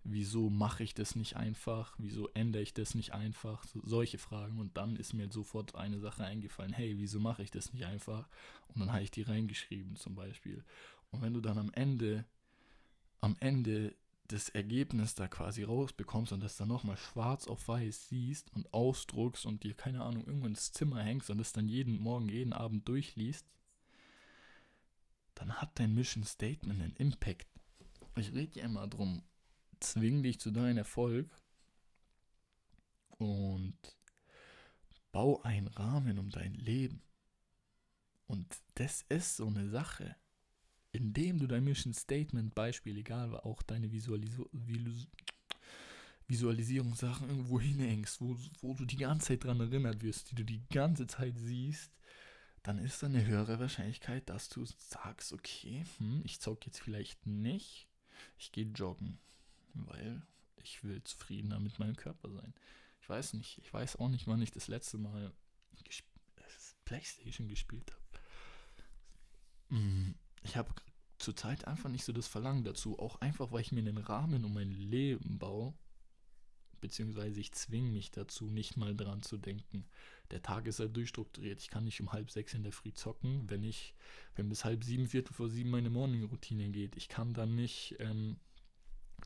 Speaker 1: wieso mache ich das nicht einfach, wieso ändere ich das nicht einfach, so, solche Fragen. Und dann ist mir sofort eine Sache eingefallen, hey, wieso mache ich das nicht einfach? Und dann habe ich die reingeschrieben zum Beispiel. Und wenn du dann am Ende, am Ende das Ergebnis da quasi rausbekommst und das dann nochmal schwarz auf weiß siehst und ausdruckst und dir, keine Ahnung, irgendwo ins Zimmer hängst und das dann jeden Morgen, jeden Abend durchliest, dann hat dein Mission Statement einen Impact. Ich rede ja immer drum, zwing dich zu deinem Erfolg und bau einen Rahmen um dein Leben. Und das ist so eine Sache indem du dein Mission Statement Beispiel, egal, auch deine Visualis Visualisierungssachen irgendwo hinhängst, wo, wo du die ganze Zeit dran erinnert wirst, die du die ganze Zeit siehst, dann ist da eine höhere Wahrscheinlichkeit, dass du sagst, okay, hm, ich zock jetzt vielleicht nicht, ich gehe joggen, weil ich will zufriedener mit meinem Körper sein. Ich weiß nicht, ich weiß auch nicht, wann ich das letzte Mal Playstation gespielt habe. Hm, ich habe zurzeit einfach nicht so das Verlangen dazu. Auch einfach, weil ich mir einen Rahmen um mein Leben baue. Beziehungsweise ich zwinge mich dazu, nicht mal dran zu denken. Der Tag ist halt durchstrukturiert. Ich kann nicht um halb sechs in der Früh zocken, wenn ich, wenn bis halb sieben, viertel vor sieben meine Morning-Routine geht. Ich kann dann nicht ähm,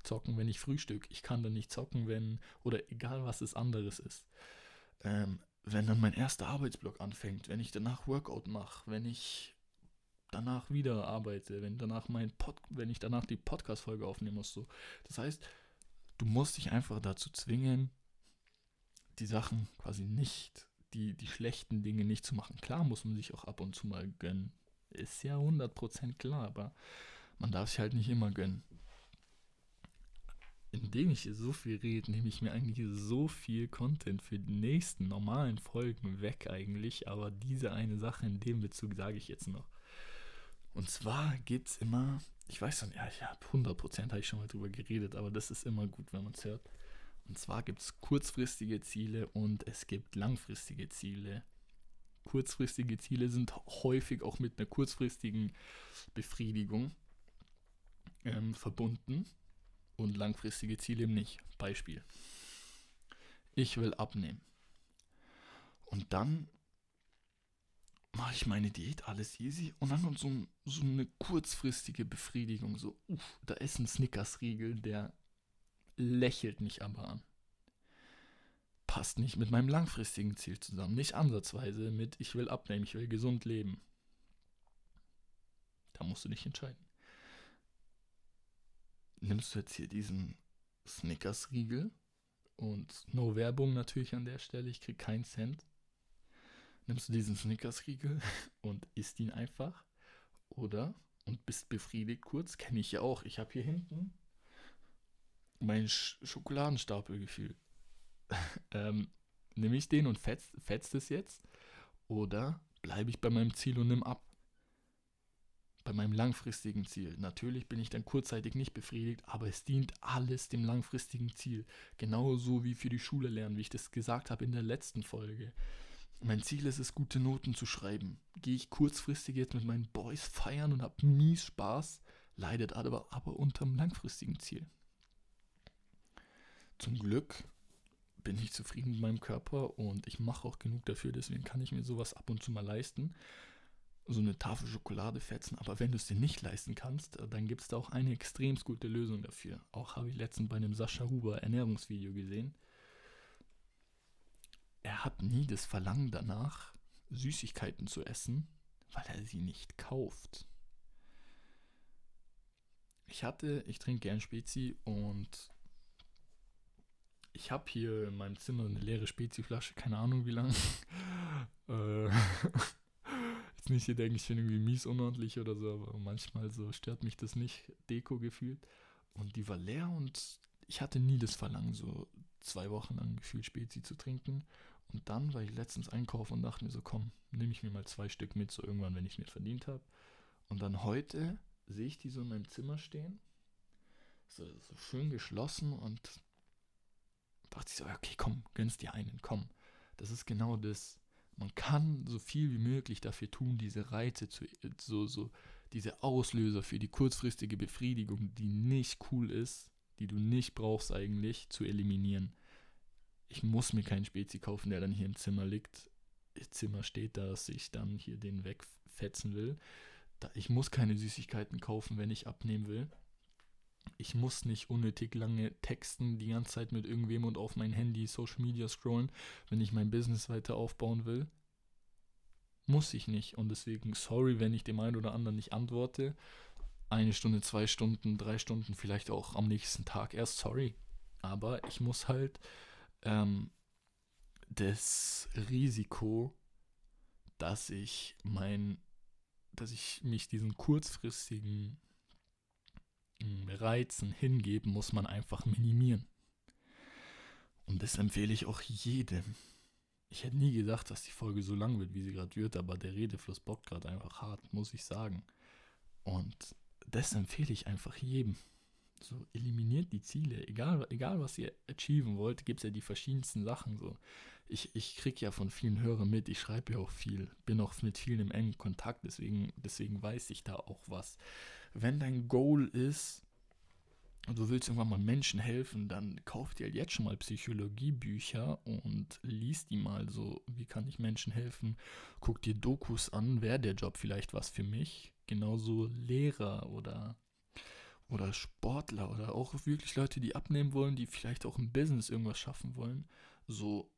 Speaker 1: zocken, wenn ich frühstück. Ich kann dann nicht zocken, wenn, oder egal was es anderes ist. Ähm, wenn dann mein erster Arbeitsblock anfängt, wenn ich danach Workout mache, wenn ich danach wieder arbeite, wenn danach mein Pod, wenn ich danach die Podcast-Folge aufnehmen muss. So. Das heißt, du musst dich einfach dazu zwingen, die Sachen quasi nicht, die, die schlechten Dinge nicht zu machen. Klar muss man sich auch ab und zu mal gönnen. Ist ja 100% klar, aber man darf sich halt nicht immer gönnen. Indem ich hier so viel rede, nehme ich mir eigentlich so viel Content für die nächsten normalen Folgen weg eigentlich, aber diese eine Sache in dem Bezug sage ich jetzt noch. Und zwar gibt es immer, ich weiß schon, ja, ich habe 100% habe ich schon mal drüber geredet, aber das ist immer gut, wenn man es hört. Und zwar gibt es kurzfristige Ziele und es gibt langfristige Ziele. Kurzfristige Ziele sind häufig auch mit einer kurzfristigen Befriedigung ähm, verbunden und langfristige Ziele eben nicht. Beispiel. Ich will abnehmen. Und dann mache ich meine Diät, alles easy. Und dann kommt so, so eine kurzfristige Befriedigung. So, uff, da ist ein Snickers-Riegel, der lächelt mich aber an. Passt nicht mit meinem langfristigen Ziel zusammen. Nicht ansatzweise mit, ich will abnehmen, ich will gesund leben. Da musst du dich entscheiden. Nimmst du jetzt hier diesen Snickers-Riegel und no Werbung natürlich an der Stelle, ich krieg keinen Cent nimmst du diesen Snickers-Riegel und isst ihn einfach. Oder, und bist befriedigt kurz, kenne ich ja auch. Ich habe hier hinten meinen Sch Schokoladenstapel gefühlt. ähm, nehme ich den und fetzt, fetzt es jetzt? Oder bleibe ich bei meinem Ziel und nimm ab? Bei meinem langfristigen Ziel. Natürlich bin ich dann kurzzeitig nicht befriedigt, aber es dient alles dem langfristigen Ziel. Genauso wie für die Schule lernen, wie ich das gesagt habe in der letzten Folge. Mein Ziel ist es, gute Noten zu schreiben. Gehe ich kurzfristig jetzt mit meinen Boys feiern und habe mies Spaß, leidet aber, aber unterm langfristigen Ziel. Zum Glück bin ich zufrieden mit meinem Körper und ich mache auch genug dafür, deswegen kann ich mir sowas ab und zu mal leisten. So eine Tafel Schokolade fetzen, aber wenn du es dir nicht leisten kannst, dann gibt es da auch eine extrem gute Lösung dafür. Auch habe ich letztens bei einem Sascha Huber Ernährungsvideo gesehen hat nie das Verlangen danach, Süßigkeiten zu essen, weil er sie nicht kauft. Ich hatte, ich trinke gern Spezi und ich habe hier in meinem Zimmer eine leere Spezi-Flasche, keine Ahnung wie lang. äh, jetzt nicht hier denke ich bin irgendwie mies unordentlich oder so, aber manchmal so stört mich das nicht, Deko gefühlt. Und die war leer und ich hatte nie das Verlangen, so zwei Wochen lang gefühlt Spezi zu trinken. Und dann war ich letztens einkaufen und dachte mir so, komm, nehme ich mir mal zwei Stück mit, so irgendwann, wenn ich mir verdient habe. Und dann heute sehe ich die so in meinem Zimmer stehen, so, so schön geschlossen und dachte ich so, okay, komm, gönnst dir einen, komm. Das ist genau das. man kann so viel wie möglich dafür tun, diese Reize zu, so, so, diese Auslöser für die kurzfristige Befriedigung, die nicht cool ist, die du nicht brauchst eigentlich, zu eliminieren. Ich muss mir keinen Spezi kaufen, der dann hier im Zimmer liegt. Im Zimmer steht, dass ich dann hier den wegfetzen will. Ich muss keine Süßigkeiten kaufen, wenn ich abnehmen will. Ich muss nicht unnötig lange texten, die ganze Zeit mit irgendwem und auf mein Handy Social Media scrollen, wenn ich mein Business weiter aufbauen will. Muss ich nicht. Und deswegen, sorry, wenn ich dem einen oder anderen nicht antworte. Eine Stunde, zwei Stunden, drei Stunden, vielleicht auch am nächsten Tag erst, sorry. Aber ich muss halt ähm, das Risiko, dass ich mein, dass ich mich diesen kurzfristigen Reizen hingeben, muss man einfach minimieren. Und das empfehle ich auch jedem. Ich hätte nie gedacht, dass die Folge so lang wird, wie sie gerade wird, aber der Redefluss bockt gerade einfach hart, muss ich sagen. Und das empfehle ich einfach jedem. So, eliminiert die Ziele. Egal, egal was ihr achieven wollt, gibt es ja die verschiedensten Sachen. So. Ich, ich kriege ja von vielen Hörern mit, ich schreibe ja auch viel, bin auch mit vielen im engen Kontakt, deswegen, deswegen weiß ich da auch was wenn dein Goal ist, du willst irgendwann mal Menschen helfen, dann kauf dir jetzt schon mal Psychologiebücher und liest die mal so, wie kann ich Menschen helfen? Guck dir Dokus an, wäre der Job vielleicht was für mich? Genauso Lehrer oder oder Sportler oder auch wirklich Leute, die abnehmen wollen, die vielleicht auch im Business irgendwas schaffen wollen. So,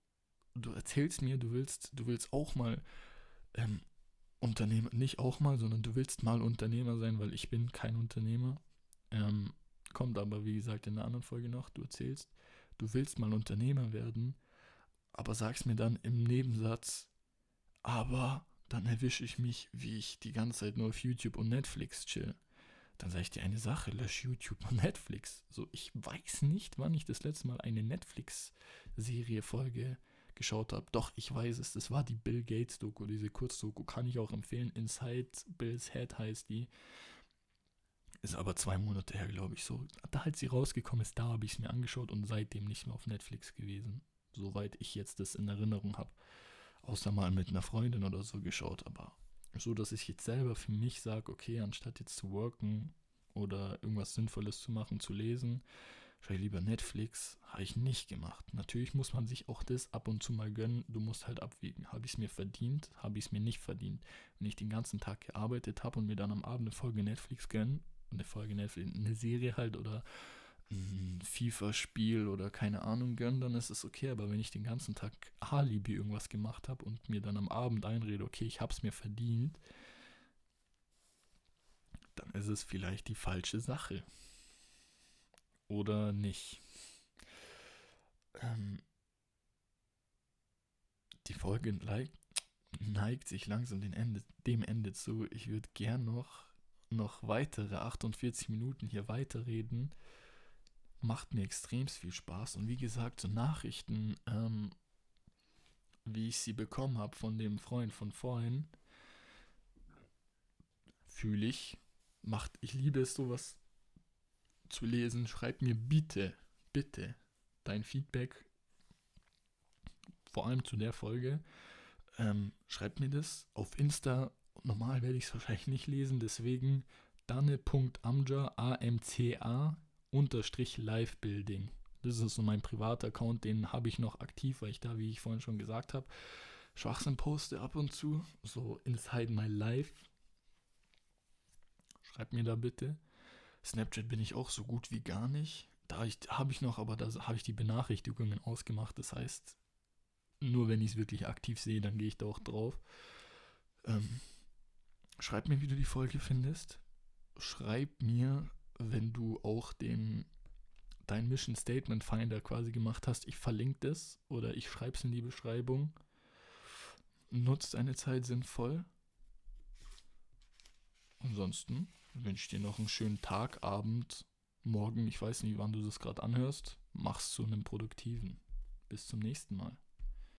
Speaker 1: du erzählst mir, du willst, du willst auch mal ähm, Unternehmer, nicht auch mal, sondern du willst mal Unternehmer sein, weil ich bin kein Unternehmer. Ähm, kommt aber, wie gesagt, in einer anderen Folge noch, du erzählst, du willst mal Unternehmer werden, aber sagst mir dann im Nebensatz, aber dann erwische ich mich, wie ich die ganze Zeit nur auf YouTube und Netflix chill. Dann sage ich dir eine Sache, lösch YouTube und Netflix. So, ich weiß nicht, wann ich das letzte Mal eine Netflix-Serie-Folge geschaut habe. Doch, ich weiß es, das war die Bill Gates Doku, diese Kurzdoku, kann ich auch empfehlen. Inside Bill's Head heißt die. Ist aber zwei Monate her, glaube ich, so. Da, als sie rausgekommen ist, da habe ich es mir angeschaut und seitdem nicht mehr auf Netflix gewesen. Soweit ich jetzt das in Erinnerung habe. Außer mal mit einer Freundin oder so geschaut, aber so, dass ich jetzt selber für mich sage, okay, anstatt jetzt zu worken oder irgendwas Sinnvolles zu machen, zu lesen, schaue lieber Netflix, habe ich nicht gemacht. Natürlich muss man sich auch das ab und zu mal gönnen. Du musst halt abwägen. Habe ich es mir verdient? Habe ich es mir nicht verdient? Wenn ich den ganzen Tag gearbeitet habe und mir dann am Abend eine Folge Netflix gönnen, eine Folge Netflix, eine Serie halt oder ein FIFA-Spiel oder keine Ahnung gönnen, dann ist es okay. Aber wenn ich den ganzen Tag Alibi irgendwas gemacht habe und mir dann am Abend einrede, okay, ich habe es mir verdient, dann ist es vielleicht die falsche Sache oder nicht. Ähm, die Folge neigt sich langsam dem Ende, dem Ende zu. Ich würde gern noch, noch weitere 48 Minuten hier weiterreden. Macht mir extrem viel Spaß. Und wie gesagt, so Nachrichten, ähm, wie ich sie bekommen habe von dem Freund von vorhin, fühle ich, macht, ich liebe es, sowas zu lesen. Schreib mir bitte, bitte dein Feedback, vor allem zu der Folge. Ähm, schreib mir das auf Insta. Normal werde ich es wahrscheinlich nicht lesen, deswegen danne.amja, A-M-C-A, unterstrich Live-Building. Das ist so mein privater Account, den habe ich noch aktiv, weil ich da, wie ich vorhin schon gesagt habe, Schwachsinn poste ab und zu, so inside my life. Schreib mir da bitte. Snapchat bin ich auch so gut wie gar nicht. Da habe ich noch, aber da habe ich die Benachrichtigungen ausgemacht. Das heißt, nur wenn ich es wirklich aktiv sehe, dann gehe ich da auch drauf. Ähm, schreib mir, wie du die Folge findest. Schreib mir, wenn du auch den dein Mission Statement Finder quasi gemacht hast. Ich verlinke das oder ich schreibe es in die Beschreibung. Nutzt deine Zeit sinnvoll. Ansonsten wünsche dir noch einen schönen Tag, Abend, morgen. Ich weiß nicht, wann du das gerade anhörst. Mach's zu einem produktiven. Bis zum nächsten Mal.